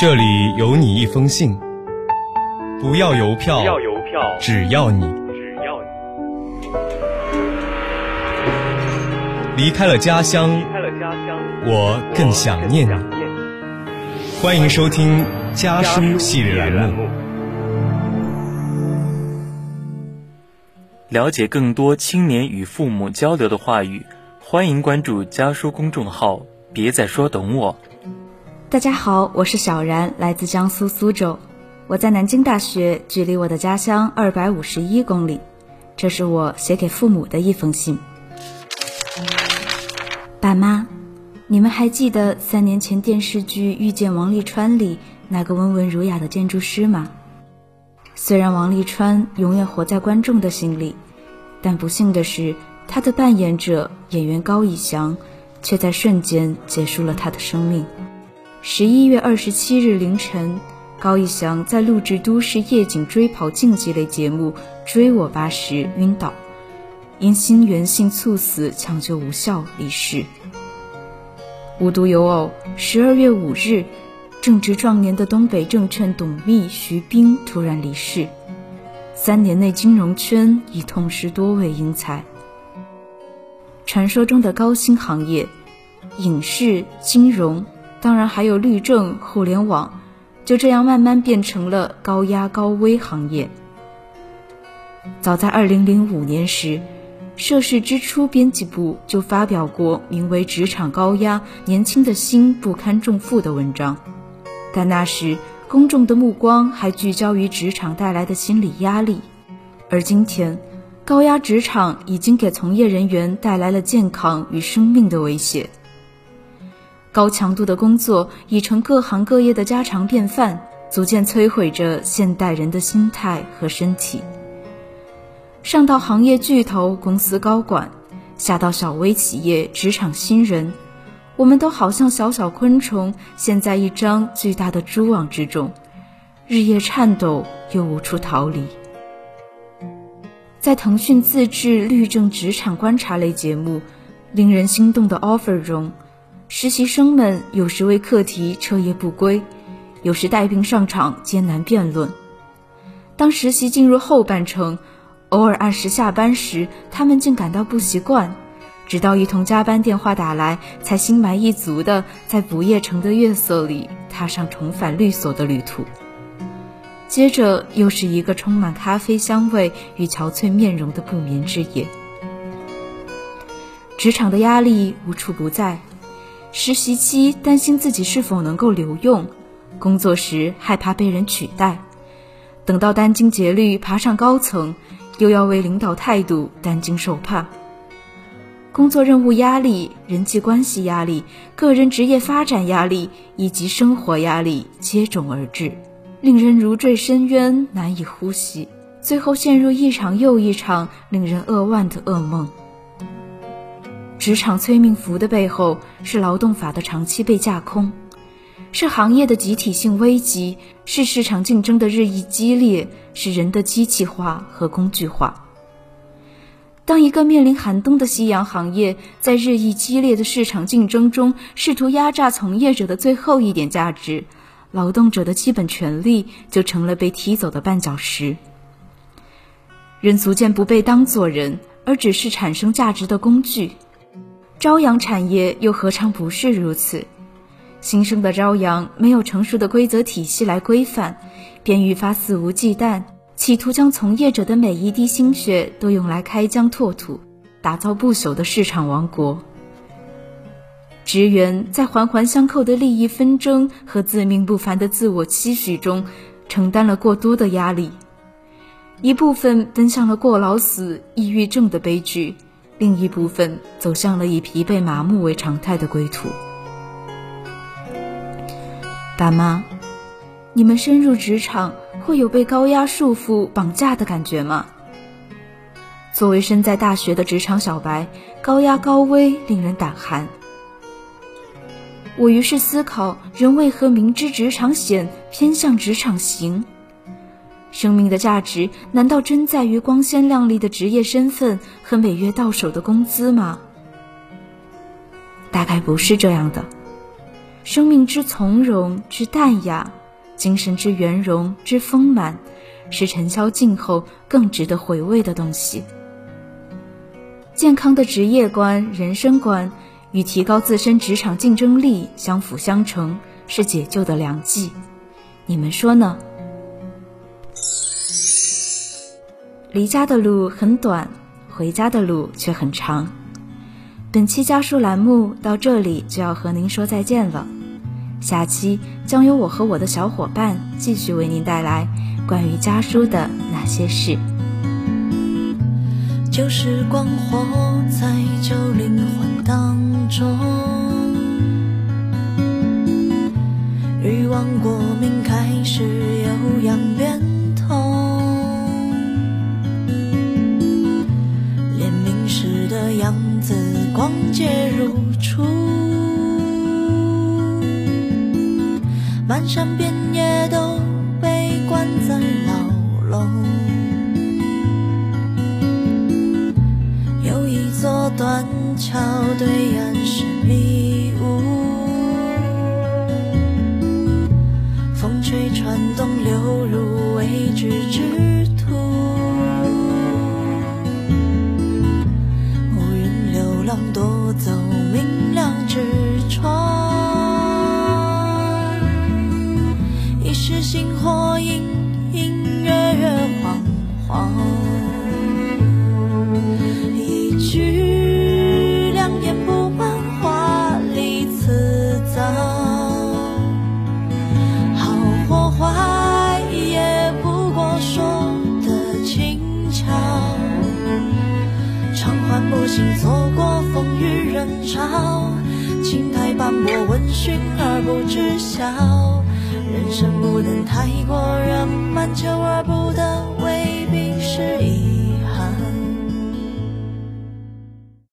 这里有你一封信，不要邮票，不要邮票，只要你只要你离开了家乡，离开了家乡，我更想念你。欢迎收听家书系列栏目。了解更多青年与父母交流的话语，欢迎关注家书公众号。别再说懂我。大家好，我是小然，来自江苏苏州。我在南京大学，距离我的家乡二百五十一公里。这是我写给父母的一封信。爸妈，你们还记得三年前电视剧《遇见王沥川》里那个温文儒雅的建筑师吗？虽然王沥川永远活在观众的心里，但不幸的是，他的扮演者演员高以翔，却在瞬间结束了他的生命。十一月二十七日凌晨，高以翔在录制都市夜景追跑竞技类节目《追我吧》时晕倒，因心源性猝死抢救无效离世。无独有偶，十二月五日，正值壮年的东北证券董秘徐冰突然离世。三年内，金融圈已痛失多位英才。传说中的高薪行业，影视、金融。当然，还有律政、互联网，就这样慢慢变成了高压高危行业。早在2005年时，涉事之初编辑部就发表过名为《职场高压，年轻的心不堪重负》的文章，但那时公众的目光还聚焦于职场带来的心理压力，而今天，高压职场已经给从业人员带来了健康与生命的威胁。高强度的工作已成各行各业的家常便饭，逐渐摧毁着现代人的心态和身体。上到行业巨头、公司高管，下到小微企业、职场新人，我们都好像小小昆虫，陷在一张巨大的蛛网之中，日夜颤抖又无处逃离。在腾讯自制律政职场观察类节目《令人心动的 offer》中。实习生们有时为课题彻夜不归，有时带病上场艰难辩论。当实习进入后半程，偶尔按时下班时，他们竟感到不习惯。直到一通加班电话打来，才心满意足的在不夜城的月色里踏上重返律所的旅途。接着又是一个充满咖啡香味与憔悴面容的不眠之夜。职场的压力无处不在。实习期担心自己是否能够留用，工作时害怕被人取代，等到殚精竭虑爬上高层，又要为领导态度担惊受怕。工作任务压力、人际关系压力、个人职业发展压力以及生活压力接踵而至，令人如坠深渊，难以呼吸，最后陷入一场又一场令人扼腕的噩梦。职场催命符的背后是劳动法的长期被架空，是行业的集体性危机，是市场竞争的日益激烈，是人的机器化和工具化。当一个面临寒冬的夕阳行业在日益激烈的市场竞争中试图压榨从业者的最后一点价值，劳动者的基本权利就成了被踢走的绊脚石。人逐渐不被当作人，而只是产生价值的工具。朝阳产业又何尝不是如此？新生的朝阳没有成熟的规则体系来规范，便愈发肆无忌惮，企图将从业者的每一滴心血都用来开疆拓土，打造不朽的市场王国。职员在环环相扣的利益纷争和自命不凡的自我期许中，承担了过多的压力，一部分奔向了过劳死、抑郁症的悲剧。另一部分走向了以疲惫麻木为常态的归途。爸妈，你们深入职场会有被高压束缚、绑架的感觉吗？作为身在大学的职场小白，高压高危令人胆寒。我于是思考：人为何明知职场险，偏向职场行？生命的价值难道真在于光鲜亮丽的职业身份和每月到手的工资吗？大概不是这样的。生命之从容之淡雅，精神之圆融之丰满，是尘嚣尽后更值得回味的东西。健康的职业观、人生观，与提高自身职场竞争力相辅相成，是解救的良计。你们说呢？离家的路很短，回家的路却很长。本期家书栏目到这里就要和您说再见了，下期将由我和我的小伙伴继续为您带来关于家书的那些事。旧时光活在旧灵魂当中，欲望过敏开始有样变如初，漫山遍野都被关在牢笼。有一座断桥，对岸是迷雾，风吹船动，流入未知之经错过风雨，人潮青苔斑驳，闻讯而不知晓。人生不能太过圆满，求而不得未必失意。